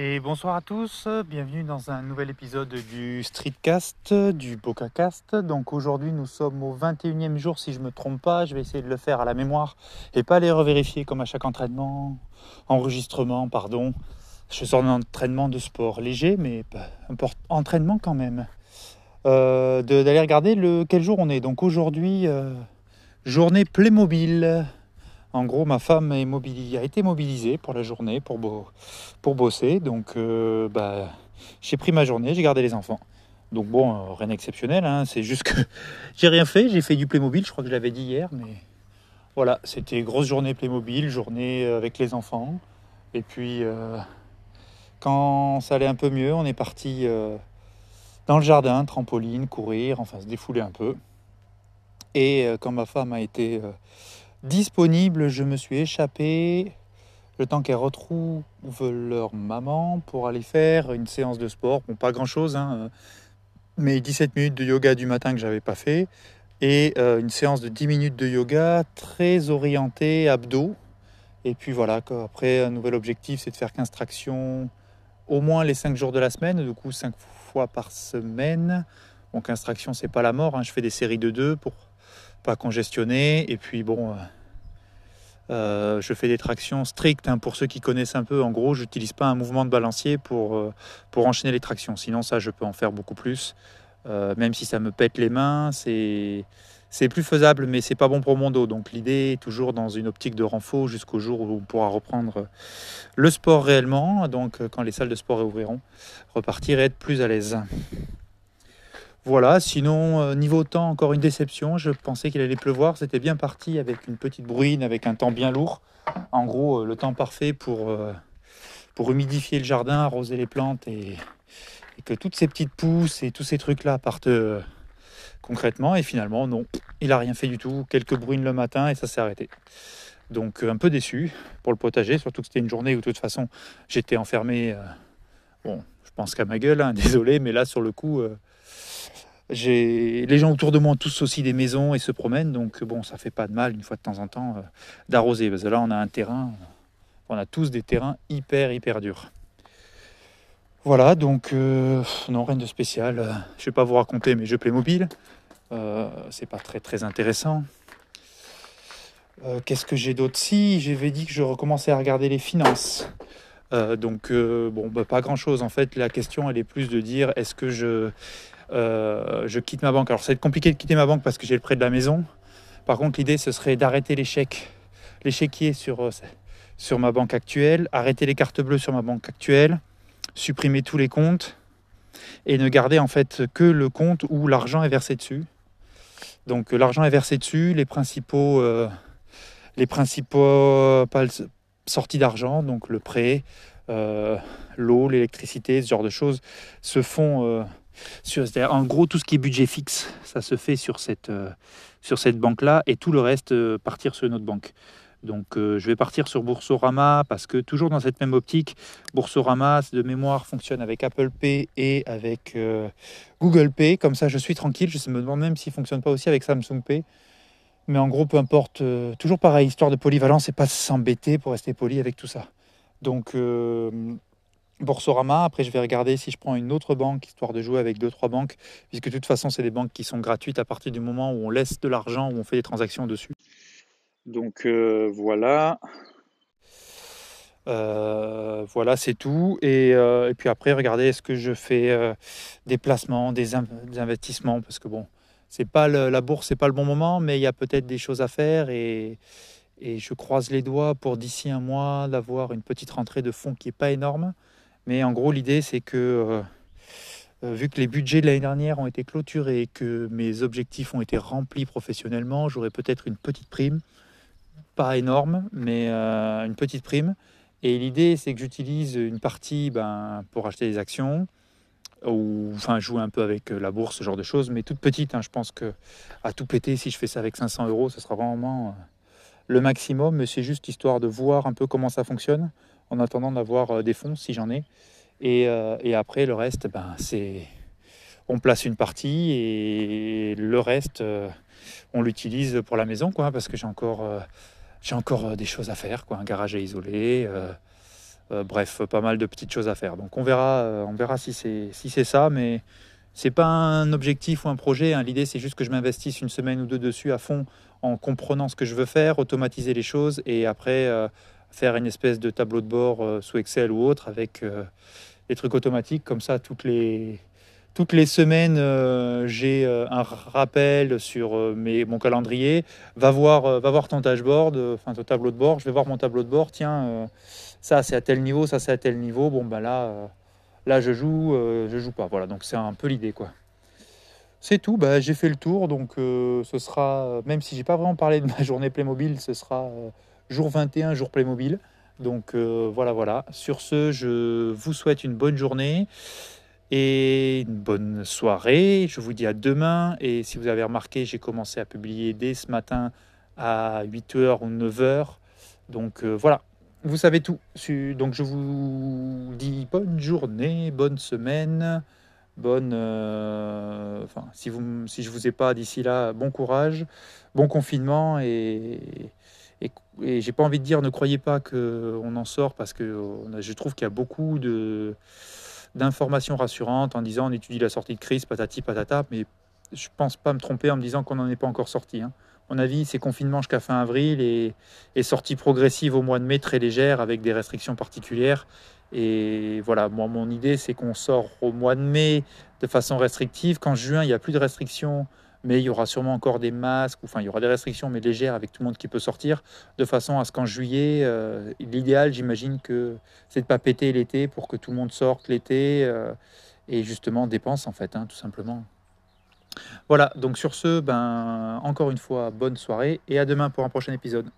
Et bonsoir à tous, bienvenue dans un nouvel épisode du Streetcast, du BocaCast. Donc aujourd'hui nous sommes au 21e jour si je ne me trompe pas, je vais essayer de le faire à la mémoire et pas les revérifier comme à chaque entraînement, enregistrement, pardon. Je sors d'un entraînement de sport léger mais entraînement quand même. Euh, D'aller regarder le, quel jour on est. Donc aujourd'hui, euh, journée Playmobil. En gros, ma femme a été mobilisée pour la journée, pour, bosser. Donc, euh, bah, j'ai pris ma journée, j'ai gardé les enfants. Donc bon, euh, rien d'exceptionnel, hein. c'est juste que j'ai rien fait, j'ai fait du Playmobil, je crois que je l'avais dit hier, mais voilà, c'était grosse journée Playmobil, journée euh, avec les enfants. Et puis, quand ça allait un peu mieux, on est parti dans le jardin, trampoline, courir, enfin se défouler un peu. Et quand ma femme a été disponible. Je me suis échappé le temps qu'elles retrouvent leur maman pour aller faire une séance de sport. Bon, pas grand chose, hein, mais 17 minutes de yoga du matin que j'avais pas fait. Et euh, une séance de 10 minutes de yoga très orientée abdos. Et puis voilà, après, un nouvel objectif, c'est de faire 15 tractions au moins les 5 jours de la semaine, du coup 5 fois par semaine. Bon, 15 tractions, c'est pas la mort. Hein. Je fais des séries de 2 pour pas congestionné. Et puis bon, euh, euh, je fais des tractions strictes. Hein, pour ceux qui connaissent un peu, en gros, j'utilise pas un mouvement de balancier pour, euh, pour enchaîner les tractions. Sinon, ça, je peux en faire beaucoup plus. même si ça me pète les mains, c'est c'est plus faisable, mais c'est pas bon pour mon dos. Donc l'idée est toujours dans une optique de renfort jusqu'au jour où on pourra reprendre le sport réellement. Donc quand les salles de sport réouvriront, repartir et être plus à l'aise. Voilà, sinon, euh, niveau temps, encore une déception. Je pensais qu'il allait pleuvoir. C'était bien parti avec une petite bruine, avec un temps bien lourd. En gros, euh, le temps parfait pour, euh, pour humidifier le jardin, arroser les plantes et, que toutes ces petites pousses et tous ces trucs-là partent concrètement. Et finalement, non, il n'a rien fait du tout. Quelques bruines le matin et ça s'est arrêté. Donc, un peu déçu pour le potager, surtout que c'était une journée où, de toute façon, j'étais enfermé. bon, je pense qu'à ma gueule, hein, désolé, mais là, sur le coup les gens autour de moi ont tous aussi des maisons et se promènent, donc bon, ça fait pas de mal une fois de temps en temps euh, d'arroser. Parce que là, on a un terrain, on a tous des terrains hyper hyper durs. Voilà, donc euh, non, rien de spécial. Je vais pas vous raconter mes jeux Playmobil. Euh, c'est pas très très intéressant. Qu'est-ce que j'ai d'autre? Si, j'avais dit que je recommençais à regarder les finances. donc bon, bah, pas grand chose en fait. La question, elle est plus de dire est-ce que je euh, je quitte ma banque. Alors ça va être compliqué de quitter ma banque parce que j'ai le prêt de la maison. Par contre, l'idée, ce serait d'arrêter les chèques, les chéquiers sur, euh, sur ma banque actuelle, arrêter les cartes bleues sur ma banque actuelle, supprimer tous les comptes et ne garder en fait que le compte où l'argent est versé dessus. Donc l'argent est versé dessus, les principaux, euh, les principaux sorties d'argent, donc le prêt, l'eau, l'électricité, ce genre de choses, se font en gros, tout ce qui est budget fixe, ça se fait sur cette, euh, banque-là et tout le reste euh, partir sur une autre banque. Donc euh, je vais partir sur Boursorama parce que toujours dans cette même optique, Boursorama de mémoire fonctionne avec Apple Pay et avec Google Pay. Comme ça je suis tranquille. Je me demande même s'il ne fonctionne pas aussi avec Samsung Pay. Mais en gros, peu importe, toujours pareil, histoire de polyvalence et pas s'embêter pour rester poli avec tout ça. Donc Boursorama. Après, je vais regarder si je prends une autre banque, histoire de jouer avec deux, trois banques, puisque de toute façon, c'est des banques qui sont gratuites à partir du moment où on laisse de l'argent, où on fait des transactions dessus. Donc euh, voilà. Euh, voilà, c'est tout. Euh, et, puis après, regardez, est-ce que je fais des placements, des, investissements? Parce que bon, c'est pas la bourse, c'est pas le bon moment, mais il y a peut-être des choses à faire et, et je croise les doigts pour d'ici un mois d'avoir une petite rentrée de fonds qui n'est pas énorme. Mais en gros, l'idée, c'est que euh, euh, vu que les budgets de l'année dernière ont été clôturés et que mes objectifs ont été remplis professionnellement, j'aurai peut-être une petite prime. Pas énorme, mais euh, une petite prime. Et l'idée, c'est que j'utilise une partie ben, pour acheter des actions ou enfin jouer un peu avec la bourse, ce genre de choses, mais toute petite. Hein. je pense que à tout péter, si je fais ça avec 500 euros, ce sera vraiment le maximum. Mais c'est juste histoire de voir un peu comment ça fonctionne en attendant d'avoir euh, des fonds si j'en ai. Euh, et, après, le reste, ben, c'est on place une partie et le reste, euh, on l'utilise pour la maison, quoi, parce que j'ai encore, encore des choses à faire, quoi, un garage à isoler, bref, pas mal de petites choses à faire. Donc on verra, on verra si c'est si c'est ça, mais c'est pas un objectif ou un projet. Hein. L'idée c'est juste que je m'investisse une semaine ou deux dessus à fond en comprenant ce que je veux faire, automatiser les choses et après faire une espèce de tableau de bord sous Excel ou autre avec des trucs automatiques comme ça toutes les toutes les semaines, euh, j'ai euh, un rappel sur euh, mes, mon calendrier. Va voir, va voir ton dashboard, enfin ton tableau de bord. Je vais voir mon tableau de bord. Tiens, ça c'est à tel niveau, ça c'est à tel niveau. Bon ben là, là je joue, je joue pas. Voilà, donc c'est un peu l'idée quoi. C'est tout. Bah, j'ai fait le tour, donc ce sera, même si j'ai pas vraiment parlé de ma journée Playmobil, ce sera jour 21, jour Playmobil. Donc voilà, voilà. Sur ce, je vous souhaite une bonne journée et une bonne soirée. Je vous dis à demain. Et si vous avez remarqué, j'ai commencé à publier dès ce matin à 8h ou 9h. Donc euh, voilà, vous savez tout. Donc je vous dis bonne journée, bonne semaine, bonne... Euh, enfin, si, vous, si je ne vous ai pas d'ici là, bon courage, bon confinement et... Et, j'ai pas envie de dire ne croyez pas qu'on en sort parce que je trouve qu'il y a beaucoup de, d'informations rassurantes en disant on étudie la sortie de crise, patati patata, mais je pense pas me tromper en me disant qu'on n'en est pas encore sorti. Hein. mon avis, c'est confinement jusqu'à fin avril et, et, sortie progressive au mois de mai très légère avec des restrictions particulières. Et voilà, moi, mon idée, c'est qu'on sort au mois de mai de façon restrictive. Qu'en juin, il n'y a plus de restrictions mais il y aura sûrement encore des masques, enfin il y aura des restrictions mais légères avec tout le monde qui peut sortir, de façon à ce qu'en juillet, euh, l'idéal j'imagine que c'est de pas péter l'été pour que tout le monde sorte l'été euh, et justement dépense en fait, hein, tout simplement. Voilà, donc sur ce, ben, encore une fois, bonne soirée et à demain pour un prochain épisode.